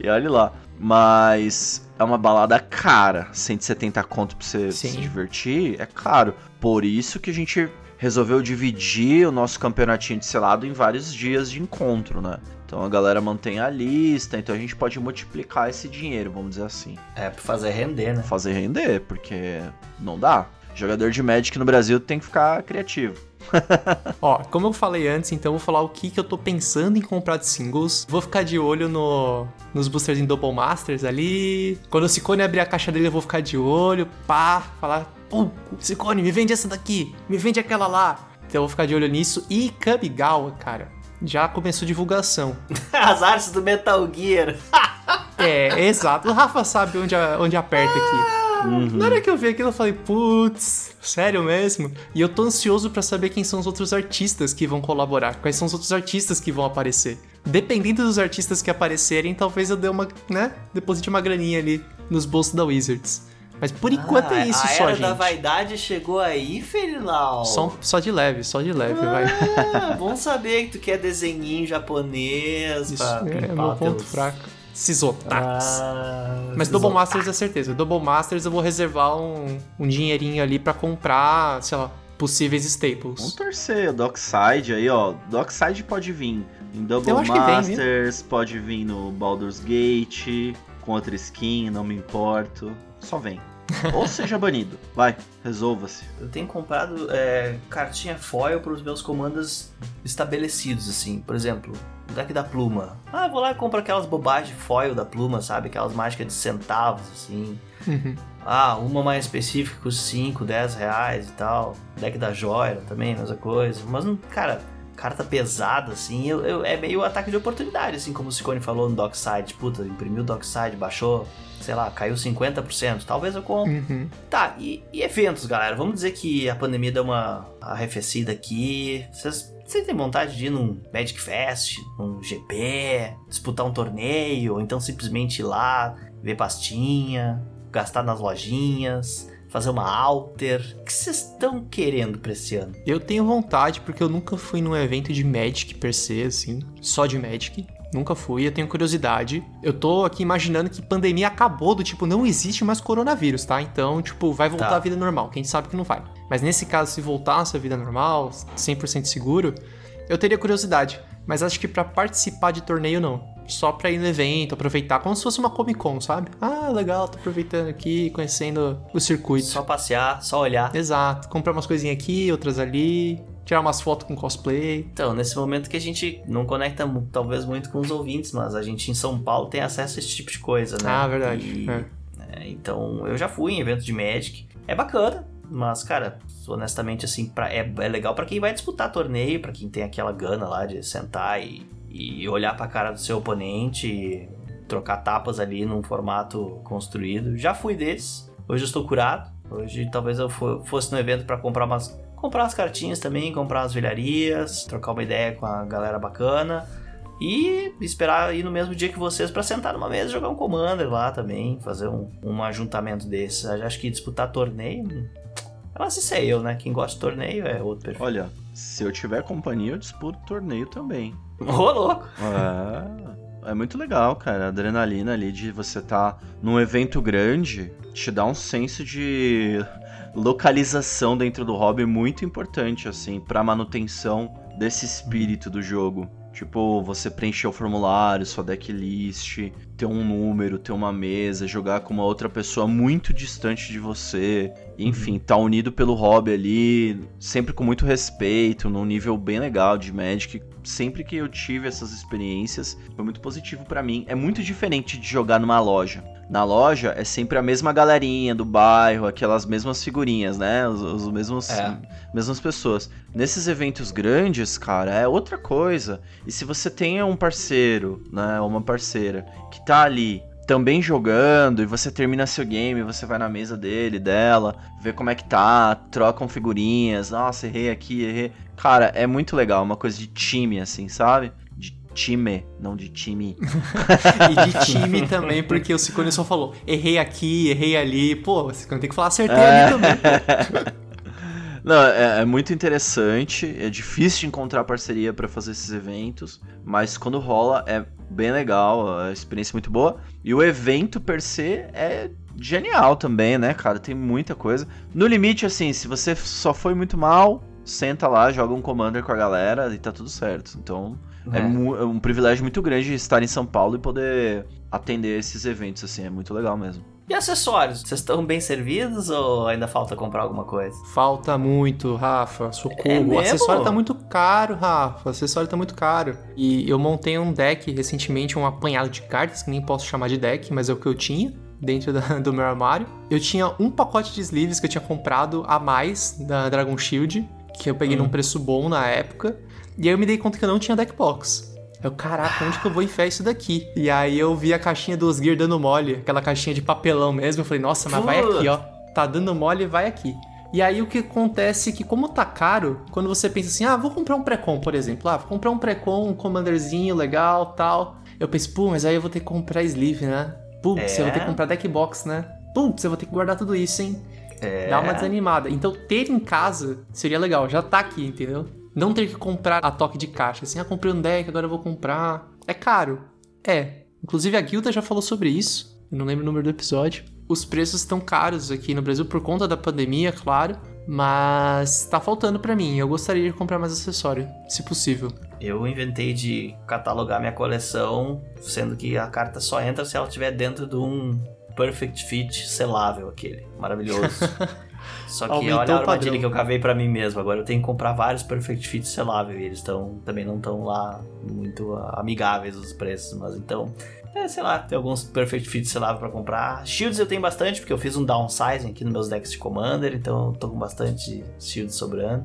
E olha lá. Mas é uma balada cara. 170 conto pra você Sim. se divertir é caro. Por isso que a gente resolveu dividir o nosso campeonatinho de selado em vários dias de encontro, né? Então a galera mantém a lista, então a gente pode multiplicar esse dinheiro, vamos dizer assim. É pra fazer render, né? Fazer render, porque não dá. Jogador de Magic no Brasil tem que ficar criativo. Ó, como eu falei antes, então eu vou falar o que, que eu tô pensando em comprar de singles. Vou ficar de olho no, nos boosters em Double Masters ali. Quando o Cicone abrir a caixa dele, eu vou ficar de olho, pá, falar, pô, Cicone, me vende essa daqui, me vende aquela lá. Então eu vou ficar de olho nisso. E Kamigawa, cara, já começou divulgação. As artes do Metal Gear. É, exato. O Rafa sabe onde, onde aperta aqui. Uhum. Na hora que eu vi aquilo, eu falei, putz, sério mesmo? E eu tô ansioso pra saber quem são os outros artistas que vão colaborar, quais são os outros artistas que vão aparecer. Dependendo dos artistas que aparecerem, talvez eu dê uma, né, deposite uma graninha ali nos bolsos da Wizards. Mas por enquanto é isso Ah, a só, era gente. da vaidade chegou aí, Felilau. Só, só de leve, só de leve, vai. Ah, bom saber que tu quer desenhinho japonês Isso pra é limpar meu ponto fraco. Otakus. Ah, Mas Double. Masters é certeza. Double Masters eu vou reservar um, um dinheirinho ali pra comprar, sei lá, possíveis Vamos staples. torcer, Dockside aí, ó. Dockside pode vir em Double? Masters, pode vir no Baldur's Gate, com outra skin, não me importo. Só vem. Ou seja banido. Vai, resolva-se. Eu tenho comprado é, cartinha foil para os meus comandos estabelecidos, assim. Por exemplo, o deck da pluma. Ah, eu vou lá e compro aquelas bobagens foil da pluma, sabe? Aquelas mágicas de centavos, assim. Uhum. Ah, uma mais específica, custa 5, 10 reais e tal. Deck da joia também, mesma coisa. Mas, não- cara, carta pesada, assim, eu, eu- é meio ataque de oportunidade, assim, como o Ciccone falou no Dockside. Puta, imprimiu o Dockside, baixou, sei lá, caiu 50%. Talvez eu compre. Uhum. Tá, e, e eventos, galera? Vamos dizer que a pandemia deu uma arrefecida aqui. Vocês, vocês têm vontade de ir num Magic Fest, num GP, disputar um torneio, ou então simplesmente ir lá, ver pastinha, gastar nas lojinhas, fazer uma alter? O que vocês estão querendo pra esse ano? Eu tenho vontade, porque eu nunca fui num evento de Magic per se, assim, só de Magic. Nunca fui, eu tenho curiosidade. Eu tô aqui imaginando que pandemia acabou, do tipo, não existe mais coronavírus, tá? Então, tipo, vai voltar Tá. à vida normal. Quem sabe que não vai. Mas nesse caso, se voltasse à vida normal, 100% seguro, eu teria curiosidade. Mas acho que pra participar de torneio, não. Só pra ir no evento, aproveitar, como se fosse uma Comic Con, sabe? Ah, legal, tô aproveitando aqui, conhecendo o circuito. Só passear, só olhar. Exato, comprar umas coisinhas aqui, outras ali, tirar umas fotos com cosplay. Então, nesse momento que a gente não conecta talvez muito com os ouvintes, mas a gente em São Paulo tem acesso a esse tipo de coisa, né? Ah, verdade. E- é. É, então, eu já fui em eventos de Magic. É bacana, mas, cara, honestamente, assim, pra- é, é legal pra quem vai disputar torneio, pra quem tem aquela gana lá de sentar e, e olhar pra cara do seu oponente, e trocar tapas ali num formato construído. Já fui desses. Hoje eu estou curado. Hoje talvez eu fo- fosse no evento pra comprar umas. Comprar umas cartinhas também, comprar umas velharias, trocar uma ideia com a galera bacana. E esperar ir no mesmo dia que vocês pra sentar numa mesa jogar um Commander lá também, fazer um, um ajuntamento desse. Eu Acho que disputar torneio. hum, Mas isso é eu, né? Quem gosta de torneio é outro perfil. Olha, se eu tiver companhia, eu disputo torneio também. Ô, louco! É, é muito legal, cara. A adrenalina ali de você estar num evento grande te dá um senso de localização dentro do hobby muito importante, assim, pra manutenção desse espírito do jogo. Tipo, você preencher o formulário, sua decklist, ter um número, ter uma mesa, jogar com uma outra pessoa muito distante de você. Enfim, tá unido pelo hobby ali, sempre com muito respeito, num nível bem legal de Magic. Sempre que eu tive essas experiências, foi muito positivo pra mim. É muito diferente de jogar numa loja. Na loja é sempre a mesma galerinha do bairro, aquelas mesmas figurinhas, né? Os, os mesmos É. mesmas pessoas. Nesses eventos grandes, cara, é outra coisa. E se você tem um parceiro, né, ou uma parceira que tá ali também jogando e você termina seu game, você vai na mesa dele, dela, vê como é que tá, trocam figurinhas, nossa, errei aqui, errei. Cara, é muito legal, uma coisa de time assim, sabe? Time, não de time. E de time também, porque o Ciccone só falou, errei aqui, errei ali. Pô, o Ciccone tem que falar, acertei ali também. Não, é, é muito interessante. É difícil de encontrar parceria pra fazer esses eventos, mas quando rola é bem legal, a experiência é muito boa. E o evento per se é genial também, né, cara? Tem muita coisa. No limite, assim, se você só foi muito mal, senta lá, joga um commander com a galera e tá tudo certo. Então é, É. é um privilégio muito grande estar em São Paulo e poder atender esses eventos, assim, é muito legal mesmo. E acessórios? Vocês estão bem servidos ou ainda falta comprar alguma coisa? Falta muito, Rafa. Socorro. É o acessório tá muito caro, Rafa. O acessório tá muito caro. E eu montei um deck recentemente, um apanhado de cartas, que nem posso chamar de deck, mas é o que eu tinha dentro da- do meu armário. Eu tinha um pacote de sleeves que eu tinha comprado a mais da Dragon Shield, que eu peguei Hum. num preço bom na época. E aí eu me dei conta que eu não tinha deck box. Eu, caraca, onde que eu vou enfiar isso daqui? E aí eu vi a caixinha dos Gear dando mole, aquela caixinha de papelão mesmo. Eu falei, nossa, mas vai aqui, ó. Tá dando mole, vai aqui. E aí o que acontece é que, como tá caro, quando você pensa assim, ah, vou comprar um pré-com, por exemplo. Ah, vou comprar um pré-com, um commanderzinho legal tal. Eu penso, pô, mas aí eu vou ter que comprar sleeve, né? Putz, É. eu vou ter que comprar deckbox, né? Putz, eu vou ter que guardar tudo isso, hein? É. Dá uma desanimada. Então, ter em casa seria legal, já tá aqui, entendeu? Não ter que comprar a toque de caixa. Assim, ah, comprei um deck, agora eu vou comprar. É caro. É. Inclusive a Guilda já falou sobre isso. Eu não lembro o número do episódio. Os preços estão caros aqui no Brasil por conta da pandemia, claro. Mas tá faltando pra mim. Eu gostaria de comprar mais acessório, se possível. Eu inventei de catalogar minha coleção, sendo que a carta só entra se ela estiver dentro de um Perfect Fit selável, aquele. Maravilhoso. Só que Aumentou olha a armadilha que eu cavei pra mim mesmo. Agora eu tenho que comprar vários Perfect Fit selável e eles estão também não estão lá muito ah, amigáveis os preços, mas então é, sei lá, tem alguns Perfect Fit selável pra comprar. Shields eu tenho bastante, porque eu fiz um downsizing aqui nos meus decks de Commander, então eu tô com bastante shields sobrando.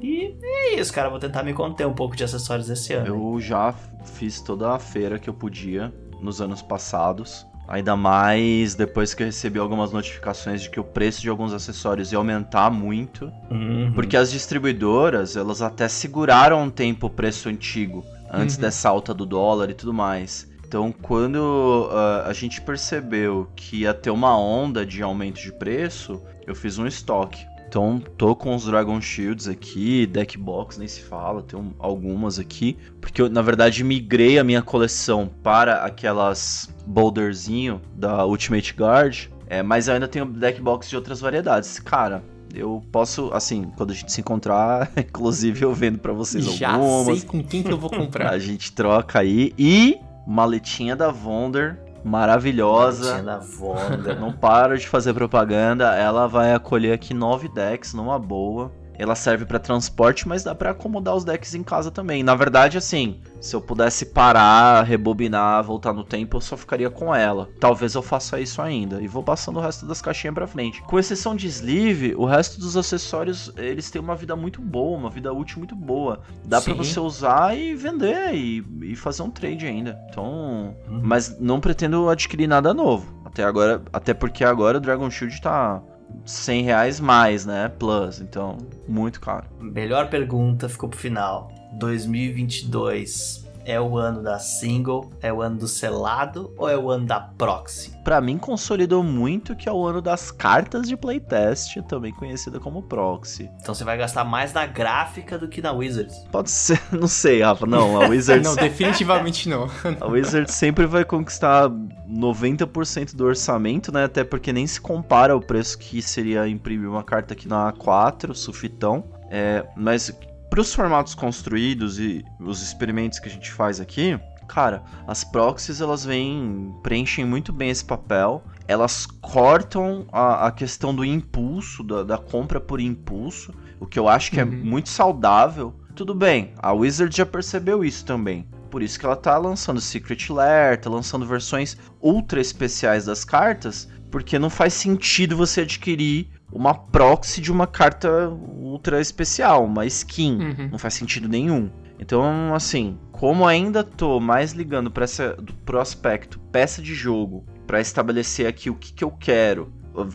E é isso, cara. Vou tentar me conter um pouco de acessórios esse ano. Eu já fiz toda a feira que eu podia nos anos passados. Ainda mais depois que eu recebi algumas notificações de que o preço de alguns acessórios ia aumentar muito. Uhum. Porque as distribuidoras, elas até seguraram um tempo o preço antigo, antes Uhum. dessa alta do dólar e tudo mais. Então, quando ah, a gente percebeu que ia ter uma onda de aumento de preço, eu fiz um estoque. Então, tô com os Dragon Shields aqui, deck box nem se fala, tenho algumas aqui, porque eu, na verdade, migrei a minha coleção para aquelas boulderzinho da Ultimate Guard, é, mas eu ainda tenho deck box de outras variedades. Cara, eu posso, assim, quando a gente se encontrar, inclusive eu vendo pra vocês Já algumas. sei com quem que eu vou comprar. A gente troca aí. E maletinha da Wonder, maravilhosa. Da Vonda. Não para de fazer propaganda. Ela vai acolher aqui nove decks numa boa. Ela serve pra transporte, mas dá pra acomodar os decks em casa também. Na verdade, assim, se eu pudesse parar, rebobinar, voltar no tempo, eu só ficaria com ela. Talvez eu faça isso ainda e vou passando o resto das caixinhas pra frente. Com exceção de sleeve, o resto dos acessórios, eles têm uma vida muito boa, uma vida útil muito boa. Dá Sim. você usar e vender e, e fazer um trade ainda. Então, mas não pretendo adquirir nada novo. Até agora, até porque agora o Dragon Shield tá 100 reais mais, né? Plus, então muito caro. Melhor pergunta ficou pro final. 2022 é o ano da single, é o ano do selado ou é o ano da proxy? Pra mim consolidou muito que é o ano das cartas de playtest, também conhecida como proxy. Então você vai gastar mais na gráfica do que na Wizards. Pode ser, não sei, Rafa. Não, a Wizards, Não, definitivamente não. a Wizards sempre vai conquistar 90% do orçamento, né? Até porque nem se compara ao preço que seria imprimir uma carta aqui na A4, sufitão. É, mas para os formatos construídos e os experimentos que a gente faz aqui, cara, as proxies elas vêm, preenchem muito bem esse papel. Elas cortam a, a questão do impulso, da, da compra por impulso, o que eu acho que é Uhum. muito saudável. Tudo bem, a Wizard já percebeu isso também. Por isso que ela tá lançando Secret Lair, tá lançando versões ultra especiais das cartas, porque não faz sentido você adquirir uma proxy de uma carta ultra especial, uma skin. Uhum. Não faz sentido nenhum. Então, assim, como ainda tô mais ligando para essa pro aspecto peça de jogo, para estabelecer aqui o que, que eu quero.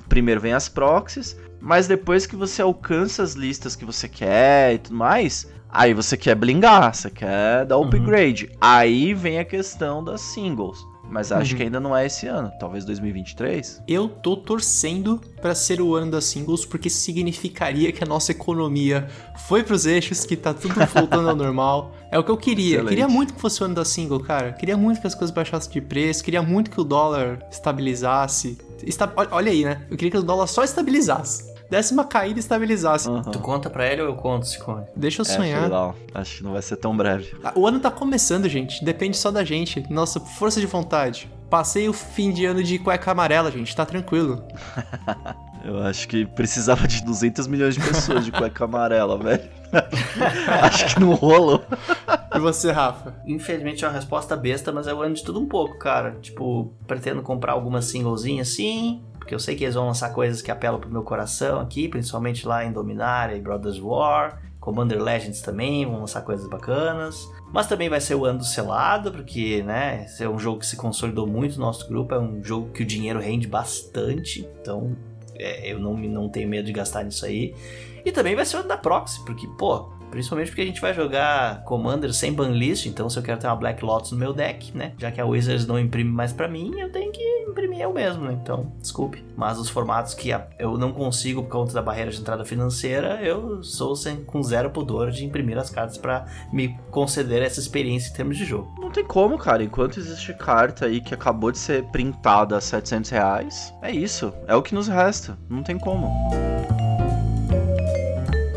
Primeiro vem as proxies, mas depois que você alcança as listas que você quer e tudo mais, aí você quer blingar, você quer dar upgrade. Aí vem a questão das singles. Mas acho Uhum. que ainda não é esse ano, talvez 2023. Eu tô torcendo pra ser o ano das singles, porque significaria que a nossa economia foi pros eixos, que tá tudo voltando ao normal. É o que eu queria. Excelente. Queria muito que fosse o ano da single, cara. Queria muito que as coisas baixassem de preço. Queria muito que o dólar estabilizasse. Esta- olha- Olha aí, né? Eu queria que o dólar só estabilizasse. Uma caída e estabilizasse. Aham. Tu conta pra ele ou eu conto, Sicone? Deixa eu É, sonhar. legal. Acho que não vai ser tão breve. Ah, O ano tá começando, gente. Depende só da gente. Nossa força de vontade. Passei o fim de ano de cueca amarela, gente. Tá tranquilo. Eu acho que precisava de 200 milhões de pessoas de cueca amarela, velho. acho que não rolou. E você, Rafa? Infelizmente é uma resposta besta, mas é o ano de tudo um pouco, cara. Tipo, pretendo comprar algumas singlezinhas sim, porque eu sei que eles vão lançar coisas que apelam pro meu coração aqui, principalmente lá em Dominária e Brothers War. Commander Legends também vão lançar coisas bacanas. Mas também vai ser o ano do selado, porque, né, esse é um jogo que se consolidou muito no nosso grupo, é um jogo que o dinheiro rende bastante, então é, eu não, não tenho medo de gastar nisso aí. E também vai ser o ano da Proxy, porque, pô, Principalmente porque a gente vai jogar Commander sem banlist, então se eu quero ter uma Black Lotus no meu deck, né? Já que a Wizards não imprime mais para mim, eu tenho eu mesmo, né? Então, desculpe. Mas os formatos que eu não consigo por conta da barreira de entrada financeira, eu sou sem, com zero pudor de imprimir as cartas para me conceder essa experiência em termos de jogo. Não tem como, cara. Enquanto existe carta aí que acabou de ser printada a 700 reais, é isso. É o que nos resta. Não tem como.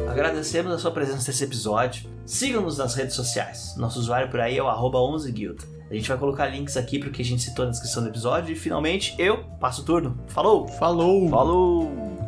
Agradecemos a sua presença nesse episódio. Siga-nos nas redes sociais. Nosso usuário por aí é o 11guild. A gente vai colocar links aqui o que a gente citou na descrição do episódio. E finalmente, eu passo o turno. Falou! Falou! Falou!